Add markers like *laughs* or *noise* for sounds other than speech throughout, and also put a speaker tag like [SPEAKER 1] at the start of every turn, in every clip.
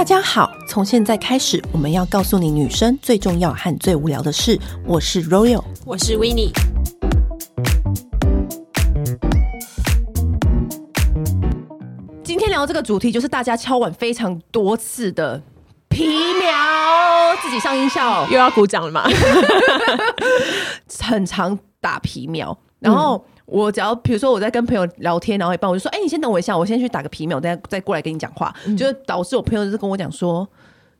[SPEAKER 1] 大家好，从现在开始，我们要告诉你女生最重要和最无聊的事。我是 Royal，
[SPEAKER 2] 我是 Winnie。
[SPEAKER 1] 今天聊这个主题，就是大家敲碗非常多次的皮苗，自己上音效 *laughs*
[SPEAKER 2] 又要鼓掌了嘛？*laughs*
[SPEAKER 1] 很常打皮苗，然后。嗯我只要比如说我在跟朋友聊天，然后一半我就说：“哎、欸，你先等我一下，我先去打个皮秒，等下再过来跟你讲话。嗯”就导致我朋友就是跟我讲说：“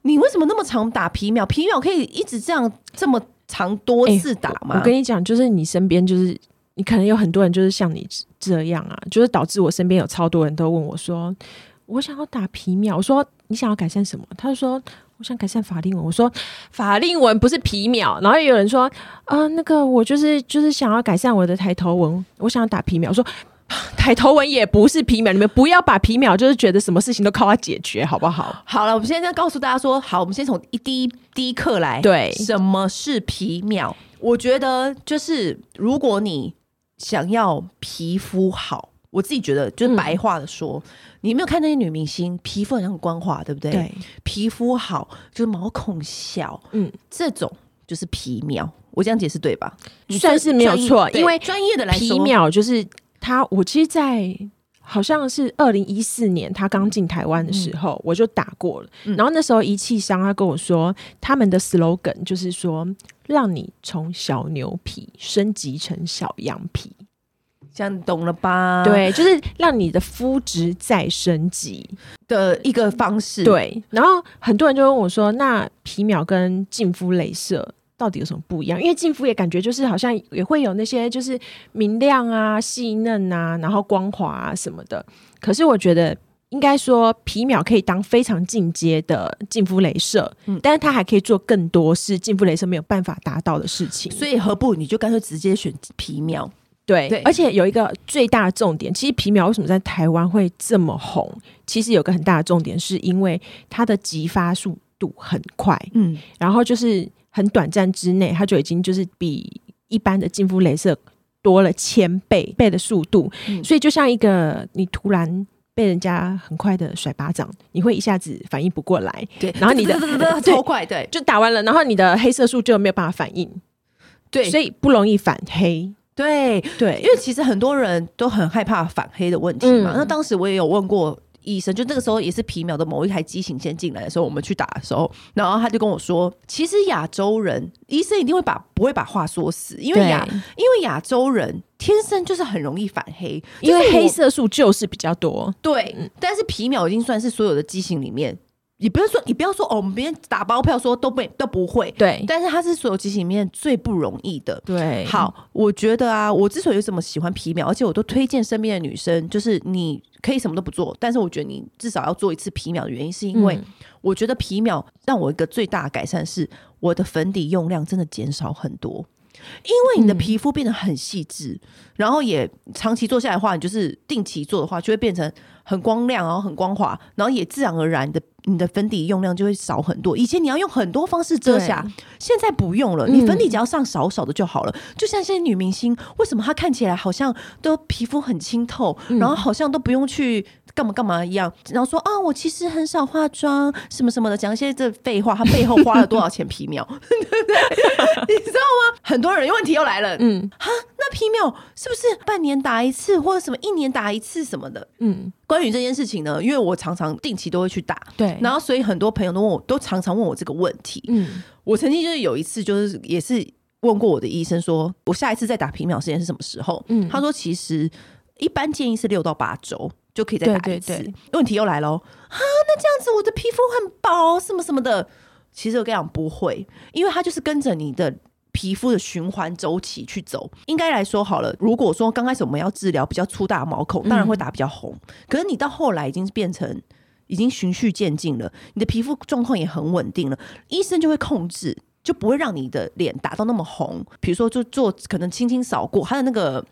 [SPEAKER 1] 你为什么那么常打皮秒？皮秒可以一直这样这么长多次打吗？”
[SPEAKER 2] 欸、我，我跟你讲，就是你身边就是你可能有很多人就是像你这样啊，就是导致我身边有超多人都问我说：“我想要打皮秒。”我说：“你想要改善什么？”他就说。我想改善法令纹，我说法令纹不是皮秒，然后有人说啊、呃，那个我就是就是想要改善我的抬头纹，我想要打皮秒。我说抬头纹也不是皮秒，你们不要把皮秒就是觉得什么事情都靠它解决，好不好？
[SPEAKER 1] 好了，我们现在告诉大家说，好，我们先从一第一第一课来，
[SPEAKER 2] 对，
[SPEAKER 1] 什么是皮秒？我觉得就是如果你想要皮肤好。我自己觉得，就是白话的说，嗯、你没有看那些女明星，皮肤很像光滑，对不对？
[SPEAKER 2] 对，
[SPEAKER 1] 皮肤好，就是毛孔小，嗯，这种就是皮秒。我这样解释对吧？
[SPEAKER 2] 算是没有错，因为
[SPEAKER 1] 专业的来说，
[SPEAKER 2] 皮秒就是它。我其实，在好像是二零一四年，他刚进台湾的时候，嗯、我就打过了。嗯、然后那时候仪器商他跟我说，他们的 slogan 就是说，让你从小牛皮升级成小羊皮。
[SPEAKER 1] 这样懂了吧？
[SPEAKER 2] 对，就是让你的肤质再升级
[SPEAKER 1] 的一个方式。
[SPEAKER 2] 对，然后很多人就问我说：“那皮秒跟净肤镭射到底有什么不一样？”因为净肤也感觉就是好像也会有那些就是明亮啊、细嫩啊，然后光滑啊什么的。可是我觉得应该说皮秒可以当非常进阶的净肤镭射，嗯，但是它还可以做更多是净肤镭射没有办法达到的事情。
[SPEAKER 1] 所以何不你就干脆直接选皮秒？
[SPEAKER 2] 对，对，而且有一个最大的重点，其实皮秒为什么在台湾会这么红？其实有个很大的重点，是因为它的激发速度很快，嗯，然后就是很短暂之内，它就已经就是比一般的净肤雷射多了千倍倍的速度，嗯，所以就像一个你突然被人家很快的甩巴掌，你会一下子反应不过来，
[SPEAKER 1] 对，
[SPEAKER 2] 然后你的 *laughs*
[SPEAKER 1] 超快，对，
[SPEAKER 2] 就打完了，然后你的黑色素就没有办法反应，
[SPEAKER 1] 对，
[SPEAKER 2] 所以不容易反黑。
[SPEAKER 1] 对对，因为其实很多人都很害怕反黑的问题嘛。嗯、那当时我也有问过医生，就那个时候也是皮秒的某一台机型先进来的时候，我们去打的时候，然后他就跟我说，其实亚洲人医生一定会把不会把话说死，因为亚因为亚洲人天生就是很容易反黑，
[SPEAKER 2] 因为黑色素就是比较多。
[SPEAKER 1] 对，嗯、但是皮秒已经算是所有的机型里面。你不要说，你不要说哦，我们别人打包票说都不都不会，
[SPEAKER 2] 对。
[SPEAKER 1] 但是它是所有机型里面最不容易的，
[SPEAKER 2] 对。
[SPEAKER 1] 好，我觉得啊，我之所以这么喜欢皮秒，而且我都推荐身边的女生，就是你可以什么都不做，但是我觉得你至少要做一次皮秒的原因，是因为我觉得皮秒让我一个最大的改善是，我的粉底用量真的减少很多。因为你的皮肤变得很细致，嗯、然后也长期做下来的话，你就是定期做的话，就会变成很光亮，然后很光滑，然后也自然而然的你的粉底用量就会少很多。以前你要用很多方式遮瑕，现在不用了，你粉底只要上少少的就好了。嗯、就像现在女明星，为什么她看起来好像都皮肤很清透，嗯、然后好像都不用去。干嘛干嘛一样，然后说啊，我其实很少化妆，什么什么的，讲一些这废话。他背后花了多少钱皮秒，*laughs* 对不对？你知道吗？很多人问题又来了，嗯，哈，那皮秒是不是半年打一次，或者什么一年打一次什么的？嗯，关于这件事情呢，因为我常常定期都会去打，
[SPEAKER 2] 对，
[SPEAKER 1] 然后所以很多朋友都问我，都常常问我这个问题。嗯，我曾经就是有一次，就是也是问过我的医生说，说我下一次再打皮秒时间是什么时候？嗯，他说其实一般建议是六到八周。就可以再打一次。对对对，问题又来喽啊！那这样子我的皮肤很薄，什么什么的。其实我跟你讲不会，因为它就是跟着你的皮肤的循环周期去走。应该来说好了，如果说刚开始我们要治疗比较粗大的毛孔，当然会打比较红。嗯、可是你到后来已经变成已经循序渐进了，你的皮肤状况也很稳定了，医生就会控制，就不会让你的脸打到那么红。比如说，就做可能轻轻扫过它的那个。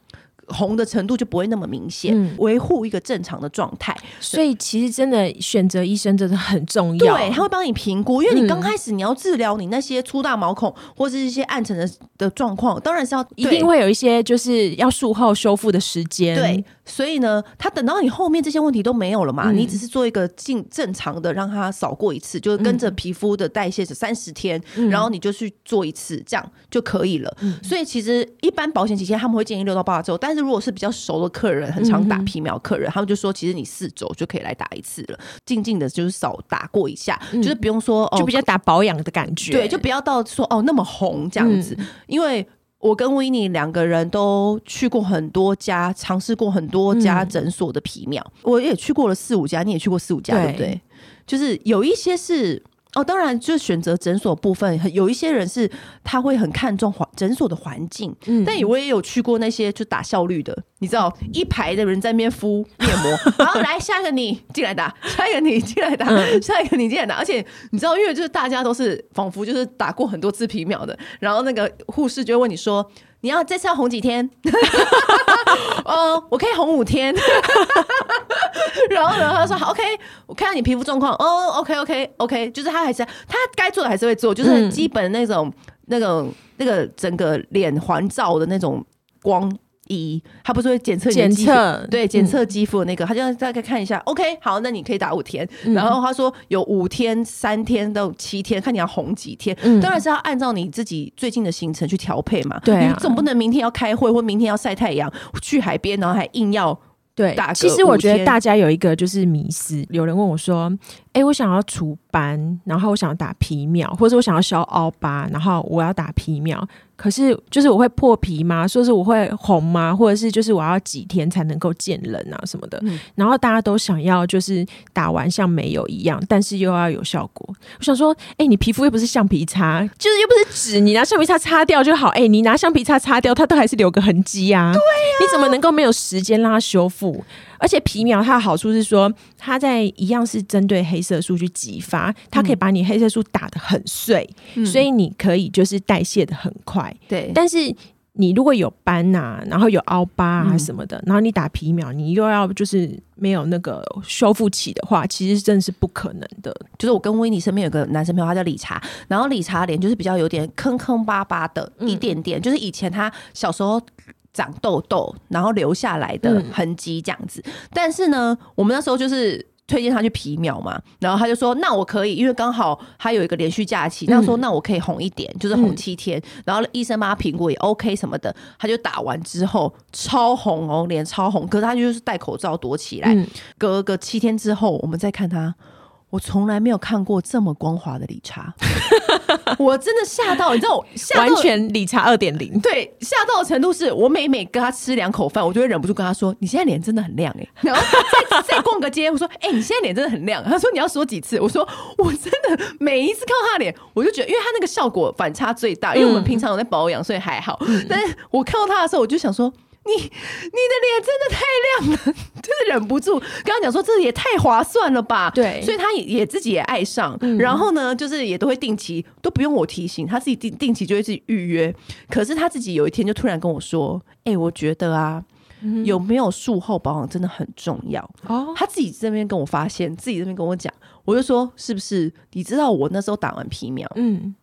[SPEAKER 1] 红的程度就不会那么明显，维护、嗯、一个正常的状态。
[SPEAKER 2] 所以其实真的选择医生真的很重要，
[SPEAKER 1] 对，他会帮你评估，因为你刚开始你要治疗你那些粗大毛孔或者是一些暗沉的的状况，当然是要
[SPEAKER 2] 一定会有一些就是要术后修复的时间。
[SPEAKER 1] 对，所以呢，他等到你后面这些问题都没有了嘛，嗯、你只是做一个正正常的让它扫过一次，就是跟着皮肤的代谢是三十天，嗯、然后你就去做一次，这样就可以了。嗯、所以其实一般保险期间他们会建议六到八周，但是如果是比较熟的客人，很常打皮秒客人，嗯、他们就说，其实你四周就可以来打一次了，静静的就是少打过一下，嗯、就是不用说哦，
[SPEAKER 2] 就比较打保养的感觉，
[SPEAKER 1] 对，就不要到说哦那么红这样子，嗯、因为我跟维尼两个人都去过很多家，尝试过很多家诊所的皮秒，嗯、我也去过了四五家，你也去过四五家，对，对？不对？就是有一些是。哦，当然，就是选择诊所部分，有一些人是他会很看重环诊所的环境，嗯，但我也有去过那些就打效率的，你知道，一排的人在那边敷面膜，然后，来下一个你进来打，下一个你进来打，下一个你进来打，而且你知道，因为就是大家都是仿佛就是打过很多次皮秒的，然后那个护士就会问你说。你要这次要红几天？*laughs* 哦，我可以红五天。*laughs* 然后呢，他说好，OK，我看到你皮肤状况。哦，OK，OK，OK，、就是他还是他该做的还是会做，就是基本那种、嗯、那种那个整个脸环照的那种光。一，他不是会检测检测，对，检测肌肤的那个，嗯、他就大概看一下，OK，好，那你可以打五天。嗯、然后他说有五天、三天到七天，看你要红几天，嗯、当然是要按照你自己最近的行程去调配嘛。对、啊，你总不能明天要开会或明天要晒太阳去海边，然后还硬要对打。
[SPEAKER 2] 其实我觉得大家有一个就是迷思，有人问我说：“哎、欸，我想要除斑，然后我想要打皮秒，或者我想要消凹疤，然后我要打皮秒。”可是，就是我会破皮吗？说是我会红吗？或者是就是我要几天才能够见人啊什么的？嗯、然后大家都想要就是打完像没有一样，但是又要有效果。我想说，哎、欸，你皮肤又不是橡皮擦，就是又不是纸，你拿橡皮擦擦掉就好。哎、欸，你拿橡皮擦擦掉，它都还是留个痕迹啊。对呀，你怎么能够没有时间让它修复？而且皮秒它的好处是说，它在一样是针对黑色素去激发，它可以把你黑色素打得很碎，嗯、所以你可以就是代谢的很快。对，但是你如果有斑呐、啊，然后有凹疤啊什么的，嗯、然后你打皮秒，你又要就是没有那个修复期的话，其实真的是不可能的。
[SPEAKER 1] 就是我跟威尼身边有个男生朋友，他叫理查，然后理查脸就是比较有点坑坑巴巴的，一点点，嗯、就是以前他小时候。长痘痘，然后留下来的痕迹这样子。嗯、但是呢，我们那时候就是推荐他去皮秒嘛，然后他就说：“那我可以，因为刚好他有一个连续假期。嗯”那说：“那我可以红一点，就是红七天。嗯”然后医生帮他评估也 OK 什么的，他就打完之后超红哦，脸超红。可是他就是戴口罩躲起来。嗯、隔个七天之后，我们再看他。我从来没有看过这么光滑的理查，*laughs* 我真的吓到，你知道
[SPEAKER 2] 完全理查二点零，
[SPEAKER 1] 对，吓到的程度是我每每跟他吃两口饭，我就会忍不住跟他说：“你现在脸真的很亮哎、欸。”然后再再逛个街，我说：“哎、欸，你现在脸真的很亮。”他说：“你要说几次？”我说：“我真的每一次看到他的脸，我就觉得，因为他那个效果反差最大，因为我们平常有在保养，所以还好。嗯、但是我看到他的时候，我就想说。你你的脸真的太亮了，真的忍不住。刚刚讲说这也太划算了吧？对，所以他也也自己也爱上，嗯、然后呢，就是也都会定期，都不用我提醒，他自己定定期就会自己预约。可是他自己有一天就突然跟我说：“哎、欸，我觉得啊，嗯、有没有术后保养真的很重要。”哦，他自己这边跟我发现，自己这边跟我讲，我就说：“是不是？你知道我那时候打完皮秒，嗯。”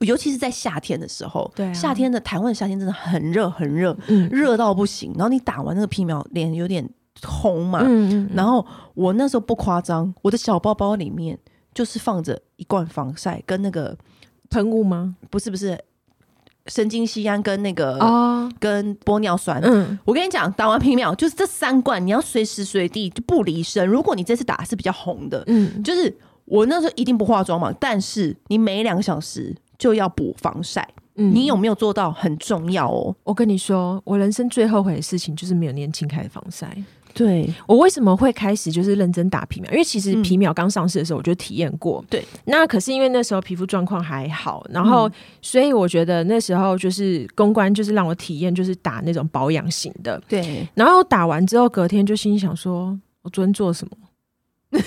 [SPEAKER 1] 尤其是在夏天的时候，对啊、夏天的台湾的夏天真的很热，很热，热、嗯、到不行。然后你打完那个皮秒，脸有点红嘛。嗯嗯嗯，然后我那时候不夸张，我的小包包里面就是放着一罐防晒跟那个
[SPEAKER 2] 喷雾吗？
[SPEAKER 1] 不是不是，神经酰胺跟那个、哦、跟玻尿酸。嗯，我跟你讲，打完皮秒就是这三罐，你要随时随地就不离身。如果你这次打是比较红的，嗯，就是我那时候一定不化妆嘛，但是你每两个小时。就要补防晒，嗯，你有没有做到很重要哦。
[SPEAKER 2] 我跟你说，我人生最后悔的事情就是没有年轻开始防晒。
[SPEAKER 1] 对，
[SPEAKER 2] 我为什么会开始就是认真打皮秒？因为其实皮秒刚上市的时候我就体验过。对，那可是因为那时候皮肤状况还好，然后所以我觉得那时候就是公关就是让我体验就是打那种保养型的。对，然后打完之后隔天就心想说，我昨天做什么？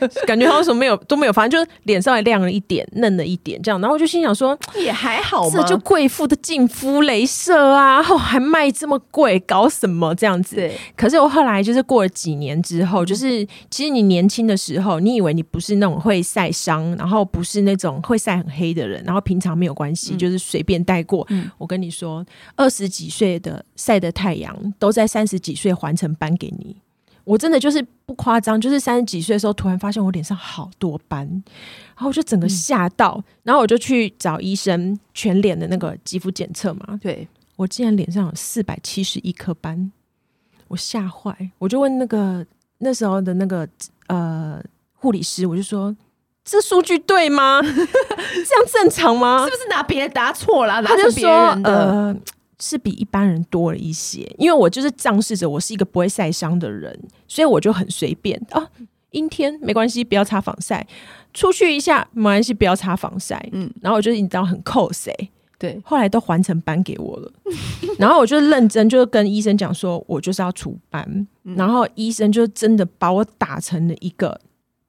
[SPEAKER 2] *laughs* 感觉好像什么没有都没有反正，就是脸稍微亮了一点，嫩了一点这样。然后我就心想说，
[SPEAKER 1] 也还好嘛，
[SPEAKER 2] 这就贵妇的净肤镭射啊，后还卖这么贵，搞什么这样子？可是我后来就是过了几年之后，就是其实你年轻的时候，你以为你不是那种会晒伤，然后不是那种会晒很黑的人，然后平常没有关系，嗯、就是随便带过。嗯、我跟你说，二十几岁的晒的太阳，都在三十几岁还成斑给你。我真的就是不夸张，就是三十几岁的时候，突然发现我脸上好多斑，然后我就整个吓到，嗯、然后我就去找医生全脸的那个肌肤检测嘛。
[SPEAKER 1] 对，
[SPEAKER 2] 我竟然脸上有四百七十一颗斑，我吓坏，我就问那个那时候的那个呃护理师，我就说这数据对吗？*laughs* 这样正常吗？
[SPEAKER 1] 是不是拿别人答错了？
[SPEAKER 2] 他就说呃。是比一般人多了一些，因为我就是仗势着我是一个不会晒伤的人，所以我就很随便啊。阴天没关系，不要擦防晒；出去一下没关系，不要擦防晒。嗯，然后我就你知道很扣谁？
[SPEAKER 1] 对，
[SPEAKER 2] 后来都还成斑给我了。*laughs* 然后我就认真就跟医生讲说，我就是要除斑。嗯、然后医生就真的把我打成了一个。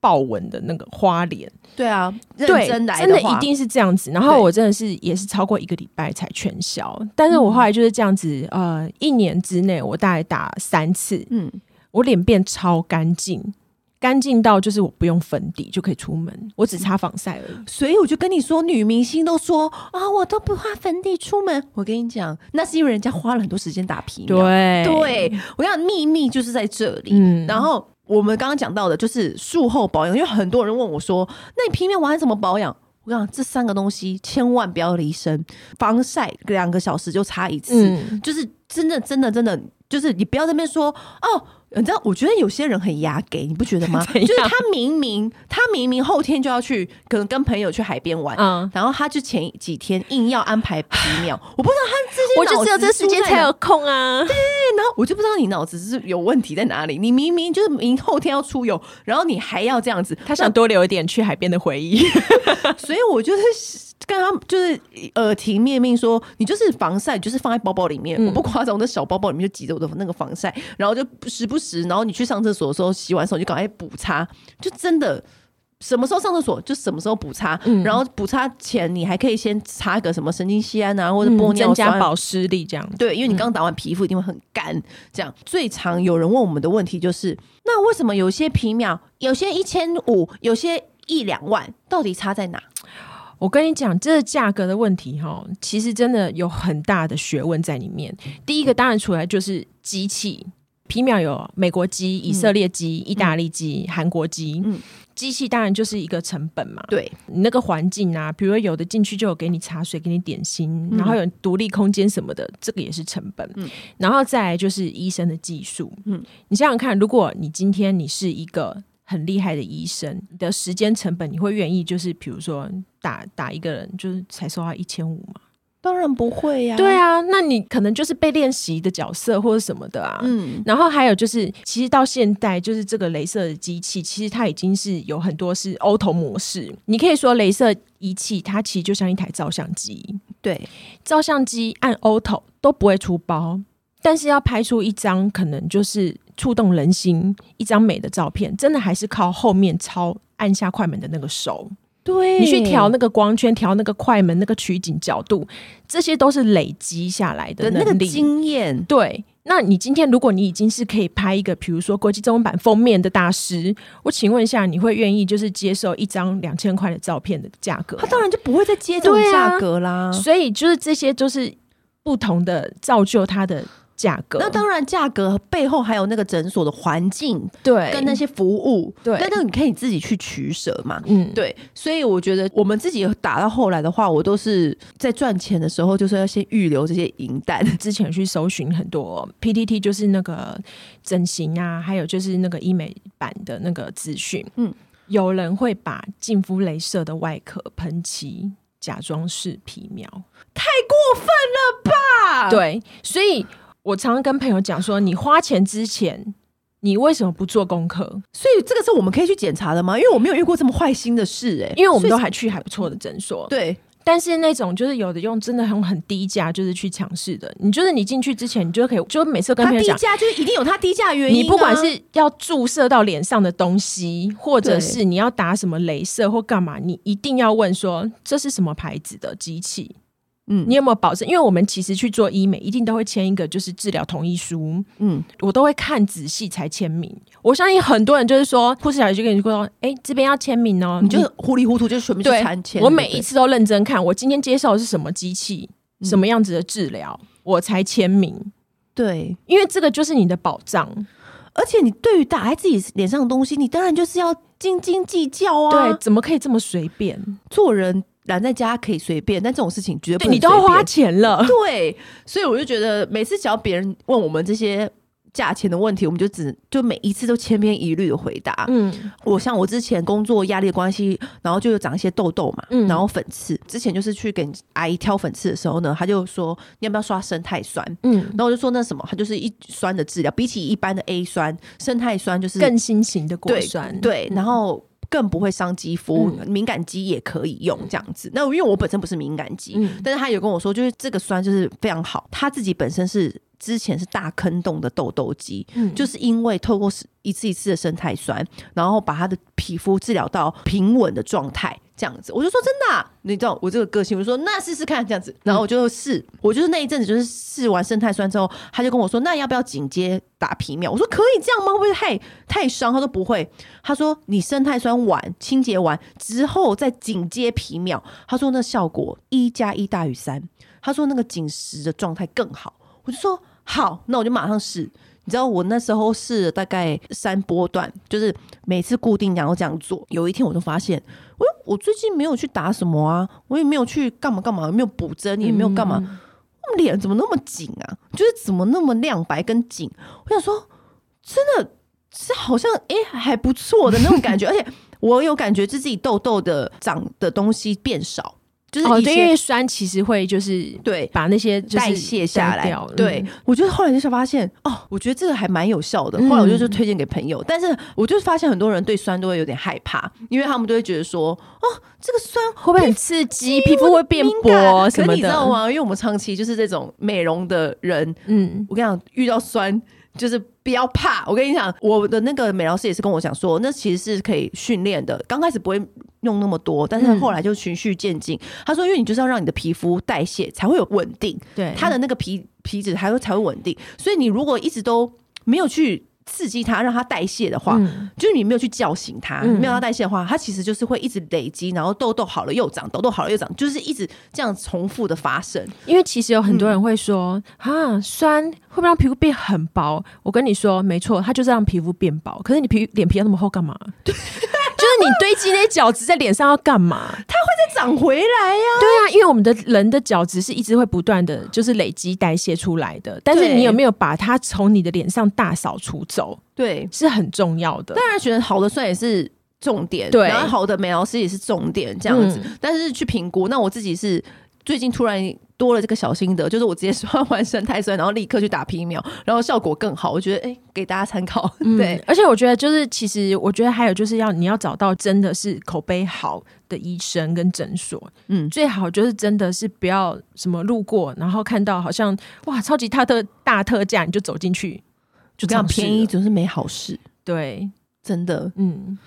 [SPEAKER 2] 豹纹的那个花脸，
[SPEAKER 1] 对啊，认真来的，
[SPEAKER 2] 真的一定是这样子。然后我真的是也是超过一个礼拜才全消，但是我后来就是这样子，呃，一年之内我大概打三次，嗯，我脸变超干净，干净到就是我不用粉底就可以出门，我只擦防晒而已。
[SPEAKER 1] 所以我就跟你说，女明星都说啊，我都不化粉底出门。我跟你讲，那是因为人家花了很多时间打皮秒。
[SPEAKER 2] 对，
[SPEAKER 1] 对我要秘密就是在这里，嗯，然后。我们刚刚讲到的就是术后保养，因为很多人问我说：“那你皮面完怎么保养？”我讲这三个东西千万不要离身，防晒两个小时就擦一次，嗯、就是真的真的真的，就是你不要在那边说哦。你知道，我觉得有些人很牙给，你不觉得吗？*laughs* 就是他明明他明明后天就要去，可能跟朋友去海边玩，嗯，然后他就前几天硬要安排皮秒，我不知道他这些，
[SPEAKER 2] 我就只有这时间才有空啊。
[SPEAKER 1] 对，*laughs* 然后我就不知道你脑子是有问题在哪里。你明明就是明后天要出游，然后你还要这样子，
[SPEAKER 2] 他想多留一点去海边的回忆，*laughs*
[SPEAKER 1] 所以我就是。跟他就是耳提面命说，你就是防晒，就是放在包包里面。嗯、我不夸张，我的小包包里面就挤着我的那个防晒，然后就时不时，然后你去上厕所的时候，洗完手就赶快补擦，就真的什么时候上厕所就什么时候补擦。嗯、然后补擦前你还可以先擦个什么神经酰胺啊，或者玻尿酸，增
[SPEAKER 2] 加保湿力这样。
[SPEAKER 1] 对，因为你刚打完皮肤一定会很干。这样最常有人问我们的问题就是，那为什么有些皮秒，有些一千五，有些一两万，到底差在哪？
[SPEAKER 2] 我跟你讲，这个价格的问题哈，其实真的有很大的学问在里面。第一个当然出来就是机器，皮秒有美国机、以色列机、意大利机、韩国机。嗯，机器当然就是一个成本嘛。
[SPEAKER 1] 对，
[SPEAKER 2] 你那个环境啊，比如说有的进去就有给你茶水、给你点心，然后有独立空间什么的，这个也是成本。嗯，然后再来就是医生的技术。嗯，你想想看，如果你今天你是一个。很厉害的医生，你的时间成本你会愿意就是比如说打打一个人就是才收他一千五吗？
[SPEAKER 1] 当然不会呀、啊。
[SPEAKER 2] 对啊，那你可能就是被练习的角色或者什么的啊。嗯，然后还有就是，其实到现在就是这个镭射的机器，其实它已经是有很多是 auto 模式。你可以说镭射仪器它其实就像一台照相机，
[SPEAKER 1] 对，
[SPEAKER 2] 照相机按 auto 都不会出包，但是要拍出一张可能就是。触动人心，一张美的照片，真的还是靠后面操按下快门的那个手。
[SPEAKER 1] 对，
[SPEAKER 2] 你去调那个光圈，调那个快门，那个取景角度，这些都是累积下来的那个
[SPEAKER 1] 经验。
[SPEAKER 2] 对，那你今天如果你已经是可以拍一个，比如说国际中文版封面的大师，我请问一下，你会愿意就是接受一张两千块的照片的价格？
[SPEAKER 1] 他当然就不会再接这种价格啦、啊。
[SPEAKER 2] 所以就是这些，就是不同的造就他的。价格，
[SPEAKER 1] 那当然，价格背后还有那个诊所的环境，
[SPEAKER 2] 对，
[SPEAKER 1] 跟那些服务，
[SPEAKER 2] 对，
[SPEAKER 1] 但那个你可以自己去取舍嘛，嗯，对，所以我觉得我们自己打到后来的话，我都是在赚钱的时候，就是要先预留这些银弹。
[SPEAKER 2] 之前去搜寻很多 PTT，就是那个整形啊，还有就是那个医美版的那个资讯，嗯，有人会把净肤镭射的外壳喷漆假装是皮秒，
[SPEAKER 1] 太过分了吧？
[SPEAKER 2] 对，所以。我常常跟朋友讲说，你花钱之前，你为什么不做功课？
[SPEAKER 1] 所以这个是我们可以去检查的吗？因为我没有遇过这么坏心的事、欸，哎，
[SPEAKER 2] 因为我们都还去还不错的诊所，
[SPEAKER 1] 对。
[SPEAKER 2] 但是那种就是有的用真的很很低价，就是去尝试的。你就是你进去之前，你就可以就每次跟朋友讲，
[SPEAKER 1] 低价就是一定有它低价原因、啊。
[SPEAKER 2] 你不管是要注射到脸上的东西，或者是你要打什么镭射或干嘛，你一定要问说这是什么牌子的机器。嗯，你有没有保证？因为我们其实去做医美，一定都会签一个就是治疗同意书。嗯，我都会看仔细才签名。我相信很多人就是说，护士小姐就跟你说：“哎、欸，这边要签名哦。”你就
[SPEAKER 1] 糊里糊涂就全部去签签。
[SPEAKER 2] 我每一次都认真看，我今天接受的是什么机器，嗯、什么样子的治疗，我才签名。
[SPEAKER 1] 对，
[SPEAKER 2] 因为这个就是你的保障。
[SPEAKER 1] 而且你对于打在自己脸上的东西，你当然就是要斤斤计较啊。
[SPEAKER 2] 对，怎么可以这么随便
[SPEAKER 1] 做人？懒在家可以随便，但这种事情绝对。
[SPEAKER 2] 你都要花钱了。
[SPEAKER 1] 对，所以我就觉得每次只要别人问我们这些价钱的问题，我们就只就每一次都千篇一律的回答。嗯，我像我之前工作压力的关系，然后就有长一些痘痘嘛，嗯，然后粉刺。之前就是去给阿姨挑粉刺的时候呢，他就说你要不要刷生态酸？嗯，然后我就说那什么，它就是一酸的治疗，比起一般的 A 酸，生态酸就是
[SPEAKER 2] 更新型的果酸。
[SPEAKER 1] 对，对，然后。更不会伤肌肤，嗯、敏感肌也可以用这样子。那因为我本身不是敏感肌，嗯、但是他有跟我说，就是这个酸就是非常好。他自己本身是之前是大坑洞的痘痘肌，嗯、就是因为透过一次一次的生态酸，然后把他的皮肤治疗到平稳的状态。这样子，我就说真的、你知道我这个个性，我说那试试看这样子，然后我就试，我就是那一阵子就是试完生态酸之后，他就跟我说，那要不要紧接打皮秒？我说可以这样吗？会不会太太伤？他说不会，他说你生态酸完清洁完之后再紧接皮秒，他说那效果一加一大于三，他说那个紧实的状态更好，我就说好，那我就马上试。你知道我那时候试了大概三波段，就是每次固定然后这样做。有一天我就发现，我我最近没有去打什么啊，我也没有去干嘛干嘛，没有补针，也没有干嘛，我脸怎么那么紧啊？就是怎么那么亮白跟紧？我想说，真的是好像哎、欸、还不错的那种感觉，*laughs* 而且我有感觉自己痘痘的长的东西变少。就是
[SPEAKER 2] 哦，对，因为酸其实会就是
[SPEAKER 1] 对
[SPEAKER 2] 把那些
[SPEAKER 1] 代谢下来。
[SPEAKER 2] 嗯、
[SPEAKER 1] 对，我觉得后来就是发现哦，我觉得这个还蛮有效的。后来我就就推荐给朋友，嗯、但是我就发现很多人对酸都会有点害怕，因为他们都会觉得说哦，这个酸
[SPEAKER 2] 会不会很刺激，皮肤会变薄什么的？
[SPEAKER 1] 你知道吗？因为我们长期就是这种美容的人，嗯，我跟你讲，遇到酸。就是不要怕，我跟你讲，我的那个美疗师也是跟我讲说，那其实是可以训练的。刚开始不会用那么多，但是后来就循序渐进。嗯、他说，因为你就是要让你的皮肤代谢才会有稳定，对，它的那个皮皮脂还会才会稳定。所以你如果一直都没有去。刺激它，让它代谢的话，嗯、就是你没有去叫醒它，嗯、没有它代谢的话，它其实就是会一直累积，然后痘痘好了又长，痘痘好了又长，就是一直这样重复的发生。
[SPEAKER 2] 因为其实有很多人会说，啊、嗯，酸会不会让皮肤变很薄？我跟你说，没错，它就是让皮肤变薄。可是你皮脸皮要那么厚干嘛？*laughs* 就是你堆积那些角质在脸上要干嘛？
[SPEAKER 1] 它会再长回来呀、啊。
[SPEAKER 2] 对啊，因为我们的人的角质是一直会不断的就是累积代谢出来的。但是你有没有把它从你的脸上大扫除走？对，是很重要的。
[SPEAKER 1] 当然，选好的算也是重点，对，然后好的美容师也是重点，这样子。嗯、但是去评估，那我自己是最近突然。多了这个小心得，就是我直接刷完生态酸，然后立刻去打皮秒，然后效果更好。我觉得，哎、欸，给大家参考。嗯、*laughs* 对，
[SPEAKER 2] 而且我觉得，就是其实我觉得还有就是要你要找到真的是口碑好的医生跟诊所。嗯，最好就是真的是不要什么路过，然后看到好像哇超级大特大特价，你就走进去，就这样
[SPEAKER 1] 便宜总是没好事。
[SPEAKER 2] 对，
[SPEAKER 1] 真的，嗯。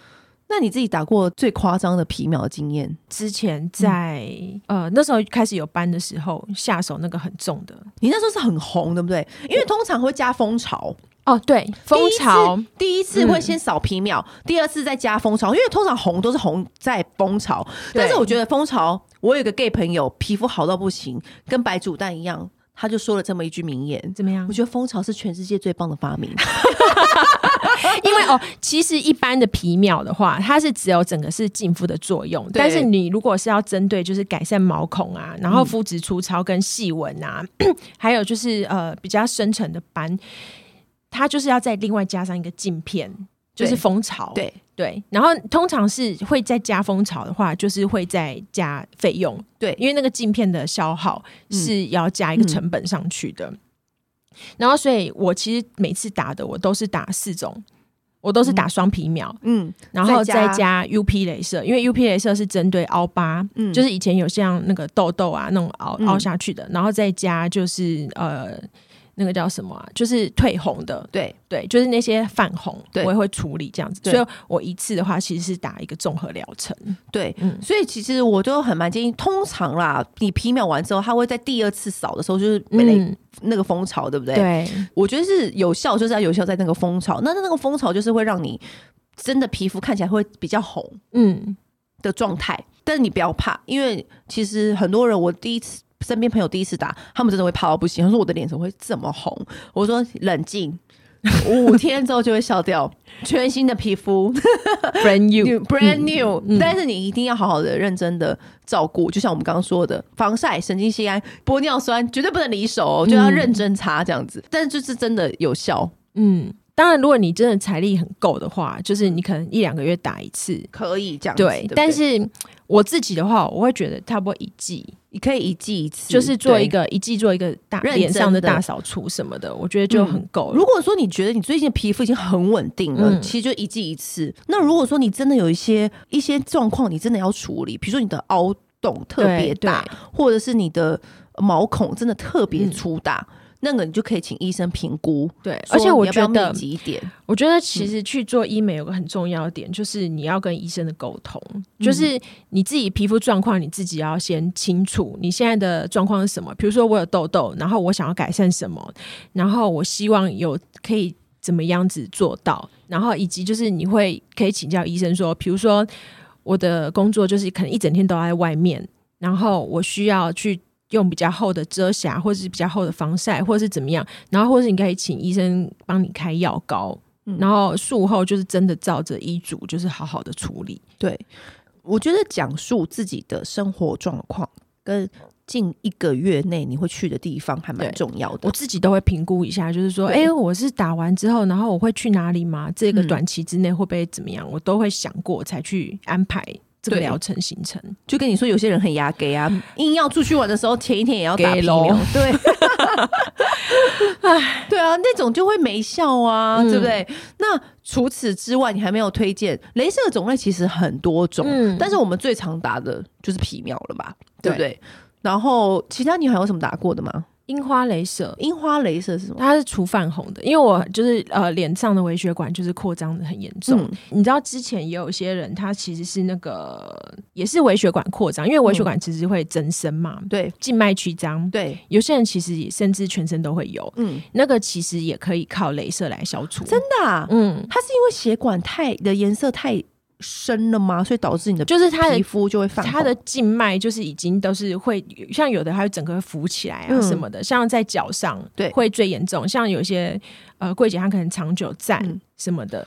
[SPEAKER 1] 那你自己打过最夸张的皮秒的经验？
[SPEAKER 2] 之前在、嗯、呃那时候开始有班的时候，下手那个很重的，
[SPEAKER 1] 你那时候是很红，对不对？因为通常会加蜂巢
[SPEAKER 2] 哦，对，蜂巢
[SPEAKER 1] 第，第一次会先扫皮秒，嗯、第二次再加蜂巢，因为通常红都是红在蜂巢，但是我觉得蜂巢，我有个 gay 朋友皮肤好到不行，跟白煮蛋一样。他就说了这么一句名言，
[SPEAKER 2] 怎么样？
[SPEAKER 1] 我觉得蜂巢是全世界最棒的发明，*laughs* *laughs*
[SPEAKER 2] 因为哦，其实一般的皮秒的话，它是只有整个是净肤的作用，对。但是你如果是要针对就是改善毛孔啊，然后肤质粗糙跟细纹啊，嗯、*clears throat* 还有就是呃比较深层的斑，它就是要再另外加上一个镜片，就是蜂巢，
[SPEAKER 1] 对。
[SPEAKER 2] 对，然后通常是会再加蜂巢的话，就是会再加费用。对，因为那个镜片的消耗是要加一个成本上去的。嗯嗯、然后，所以我其实每次打的我都是打四种我都是打双皮秒，
[SPEAKER 1] 嗯，
[SPEAKER 2] 然后再加 UP 镭射，因为 UP 镭射是针对凹疤，嗯，就是以前有像那个痘痘啊那种凹凹下去的，然后再加就是呃。那个叫什么啊？就是退红的，
[SPEAKER 1] 对
[SPEAKER 2] 对，就是那些泛
[SPEAKER 1] 红，
[SPEAKER 2] 我也会处理这样子。所以我一次的话，其实是打一个综合疗程。
[SPEAKER 1] 对，嗯，所以其实我就很蛮建议，通常啦，你皮秒完之后，它会在第二次扫的时候，就是没了那个蜂巢，对不对？
[SPEAKER 2] 对，
[SPEAKER 1] 我觉得是有效，就是要有效在那个蜂巢。那那个蜂巢就是会让你真的皮肤看起来会比较红，嗯的状态。但是你不要怕，因为其实很多人，我第一次。身边朋友第一次打，他们真的会怕到不行。他说：“我的脸怎么会这么红？”我说：“冷静，五天之后就会笑掉，*laughs* 全新的皮肤
[SPEAKER 2] ，brand new，brand *laughs*
[SPEAKER 1] new。嗯”但是你一定要好好的、认真的照顾，就像我们刚刚说的，防晒、神经酰胺、玻尿酸绝对不能离手，就要认真擦这样子。嗯、但是就是真的有效，
[SPEAKER 2] 嗯。当然，如果你真的财力很够的话，就是你可能一两个月打一次，
[SPEAKER 1] 可以这样子。对，对对，
[SPEAKER 2] 但是我自己的话，我会觉得差不多一季，
[SPEAKER 1] 你可以一季一次，
[SPEAKER 2] 就是做一个一季做一个大脸上的大扫除什么的，我觉得就很够。
[SPEAKER 1] 嗯。如果说你觉得你最近的皮肤已经很稳定了，嗯，其实就一季一次。那如果说你真的有一些一些状况，你真的要处理，比如说你的凹洞特别大，或者是你的毛孔真的特别粗大。嗯那个你就可以请医生评估，
[SPEAKER 2] 对，而且我觉得，我觉得其实去做医美有个很重要的点，嗯、就是你要跟医生的沟通，嗯、就是你自己皮肤状况你自己要先清楚，你现在的状况是什么？比如说我有痘痘，然后我想要改善什么，然后我希望有可以怎么样子做到，然后以及就是你会可以请教医生说，比如说我的工作就是可能一整天都在外面，然后我需要去。用比较厚的遮瑕，或者是比较厚的防晒，或者是怎么样，然后或者是你可以请医生帮你开药膏，嗯、然后术后就是真的照着医嘱，就是好好的处理。
[SPEAKER 1] 对，我觉得讲述自己的生活状况跟近一个月内你会去的地方还蛮重要的，
[SPEAKER 2] 我自己都会评估一下，就是说，哎、欸，我是打完之后，然后我会去哪里吗？这个短期之内会不会怎么样？嗯、我都会想过才去安排。这个疗程行程，
[SPEAKER 1] 就跟你说，有些人很牙给啊，硬要出去玩的时候，前一天也要打皮秒，*laughs* 对，哎，对啊，那种就会没效啊，嗯、对不对？那除此之外，你还没有推荐镭射种类，其实很多种，嗯、但是我们最常打的就是皮秒了吧，对不对？对，然后其他你还有什么打过的吗？
[SPEAKER 2] 樱花镭射，
[SPEAKER 1] 樱花镭射是什么？
[SPEAKER 2] 它是除泛红的，因为我就是呃脸上的微血管就是扩张的很严重。嗯、你知道之前也有一些人，他其实是那个也是微血管扩张，因为微血管其实会增生嘛，
[SPEAKER 1] 嗯、对，
[SPEAKER 2] 静脉曲张，
[SPEAKER 1] 对，
[SPEAKER 2] 有些人其实也甚至全身都会有，嗯，那个其实也可以靠镭射来消除，
[SPEAKER 1] 真的、啊，嗯，它是因为血管太的颜色太。深了吗？所以导致你的就是他的皮肤就会泛红，
[SPEAKER 2] 它的静脉就是已经都是会像有的，还会整个会浮起来啊什么的。嗯、像在脚上，对，会最严重。像有些呃柜姐，她可能长久站什么的，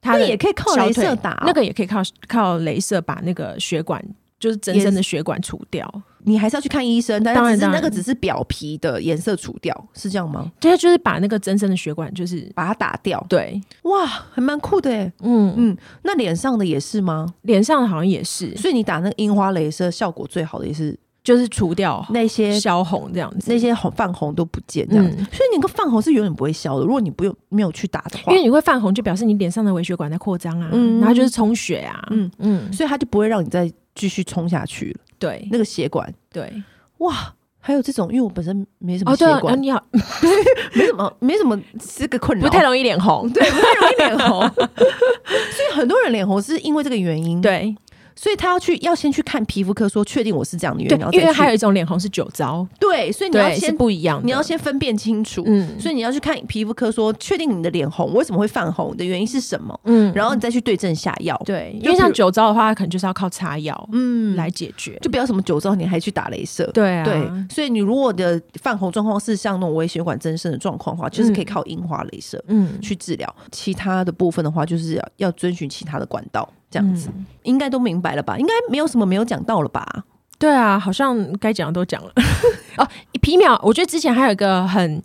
[SPEAKER 2] 它、嗯、也可以靠镭射打、哦，那个也可以靠靠镭射把那个血管，就是增生的血管除掉。
[SPEAKER 1] 你还是要去看医生，但是只是那个只是表皮的颜色除掉，是这样吗？
[SPEAKER 2] 对，就是把那个增生的血管，就是
[SPEAKER 1] 把它打掉。
[SPEAKER 2] 对，
[SPEAKER 1] 哇，还蛮酷的诶。嗯嗯，那脸上的也是吗？
[SPEAKER 2] 脸上的好像也是，
[SPEAKER 1] 所以你打那个樱花镭射效果最好的也是，
[SPEAKER 2] 就是除掉
[SPEAKER 1] 那些
[SPEAKER 2] 消红这样子，
[SPEAKER 1] 那些红泛红都不见这样子。嗯、所以你个泛红是永远不会消的，如果你不用没有去打的话，
[SPEAKER 2] 因为你会泛红，就表示你脸上的微血管在扩张啊，嗯、然后就是充血啊，嗯
[SPEAKER 1] 嗯，所以它就不会让你再继续冲下去了。
[SPEAKER 2] 对，
[SPEAKER 1] 那个血管，
[SPEAKER 2] 对。
[SPEAKER 1] 哇，还有这种，因为我本身没什么血管，
[SPEAKER 2] 你好，*laughs*
[SPEAKER 1] 没什么，没什么这个困扰，
[SPEAKER 2] 不太容易脸红，
[SPEAKER 1] 对，不太容易脸红，*laughs* 所以很多人脸红是因为这个原因，
[SPEAKER 2] 对。
[SPEAKER 1] 所以他要去要先去看皮肤科，说确定我是这样的原因。
[SPEAKER 2] 因为还有一种脸红是酒糟，
[SPEAKER 1] 对，所以你要先
[SPEAKER 2] 不一样，
[SPEAKER 1] 你要先分辨清楚。嗯，所以你要去看皮肤科，说确定你的脸红为什么会泛红的原因是什么？嗯，然后你再去对症下药。
[SPEAKER 2] 对，因为像酒糟的话，可能就是要靠擦药，嗯，来解决。
[SPEAKER 1] 就不要什么酒糟，你还去打镭射。
[SPEAKER 2] 对啊，
[SPEAKER 1] 对。所以你如果的泛红状况是像那种微血管增生的状况的话，就是可以靠樱花镭射，嗯，去治疗。其他的部分的话，就是要要遵循其他的管道。这样子、嗯、应该都明白了吧？应该没有什么没有讲到了吧？
[SPEAKER 2] 对啊，好像该讲的都讲了。*laughs* 哦，皮秒，我觉得之前还有一个很，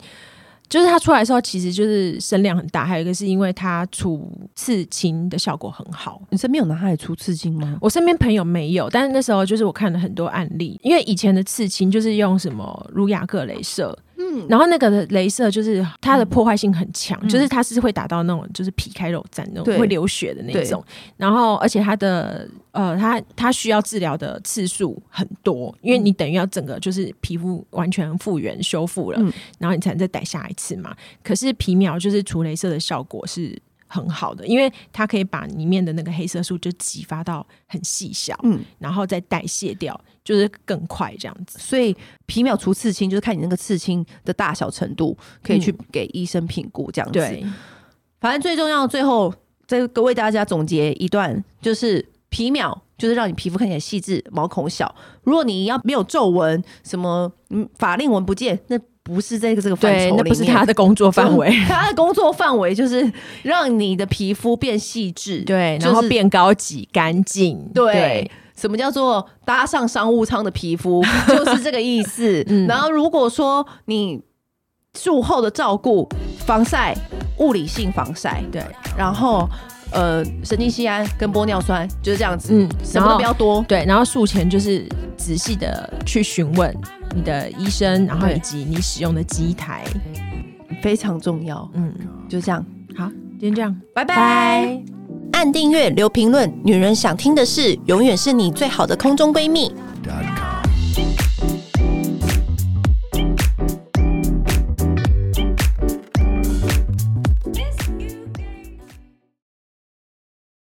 [SPEAKER 2] 就是它出来的时候，其实就是声量很大。还有一个是因为它除刺青的效果很好。
[SPEAKER 1] 你身边有拿它来除刺青吗？
[SPEAKER 2] 我身边朋友没有，但是那时候就是我看了很多案例，因为以前的刺青就是用什么儒雅克镭射。然后那个的镭射就是它的破坏性很强，嗯、就是它是会打到那种就是皮开肉绽那种会流血的那种。然后而且它的呃，它它需要治疗的次数很多，因为你等于要整个就是皮肤完全复原修复了，嗯、然后你才能再逮下一次嘛。可是皮秒就是除镭射的效果是。很好的，因为它可以把里面的那个黑色素就激发到很细小，嗯，然后再代谢掉，就是更快这样子。
[SPEAKER 1] 所以皮秒除刺青就是看你那个刺青的大小程度，可以去给医生评估这样子。对，反正最重要，最后再为大家总结一段，就是皮秒就是让你皮肤看起来细致、毛孔小。如果你要没有皱纹，什么嗯法令纹不见，那不是这个这个范畴，
[SPEAKER 2] 那不是他的工作范围。*laughs*
[SPEAKER 1] 他的工作范围就是让你的皮肤变细致，
[SPEAKER 2] 对，然后变高级、干净。
[SPEAKER 1] 对，什么叫做搭上商务舱的皮肤，*laughs* 就是这个意思。然后如果说你术后的照顾、防晒、物理性防晒，对，然后呃，神经酰胺跟玻尿酸就是这样子，嗯，什么都不要多，
[SPEAKER 2] 对，然后术前就是仔细的去询问。你的医生，然后以及你使用的机台
[SPEAKER 1] 非常重要。嗯，就这样，
[SPEAKER 2] 好，今天这样，
[SPEAKER 1] 拜拜。按订阅，留评论，女人想听的事，永远是你最好的空中闺蜜。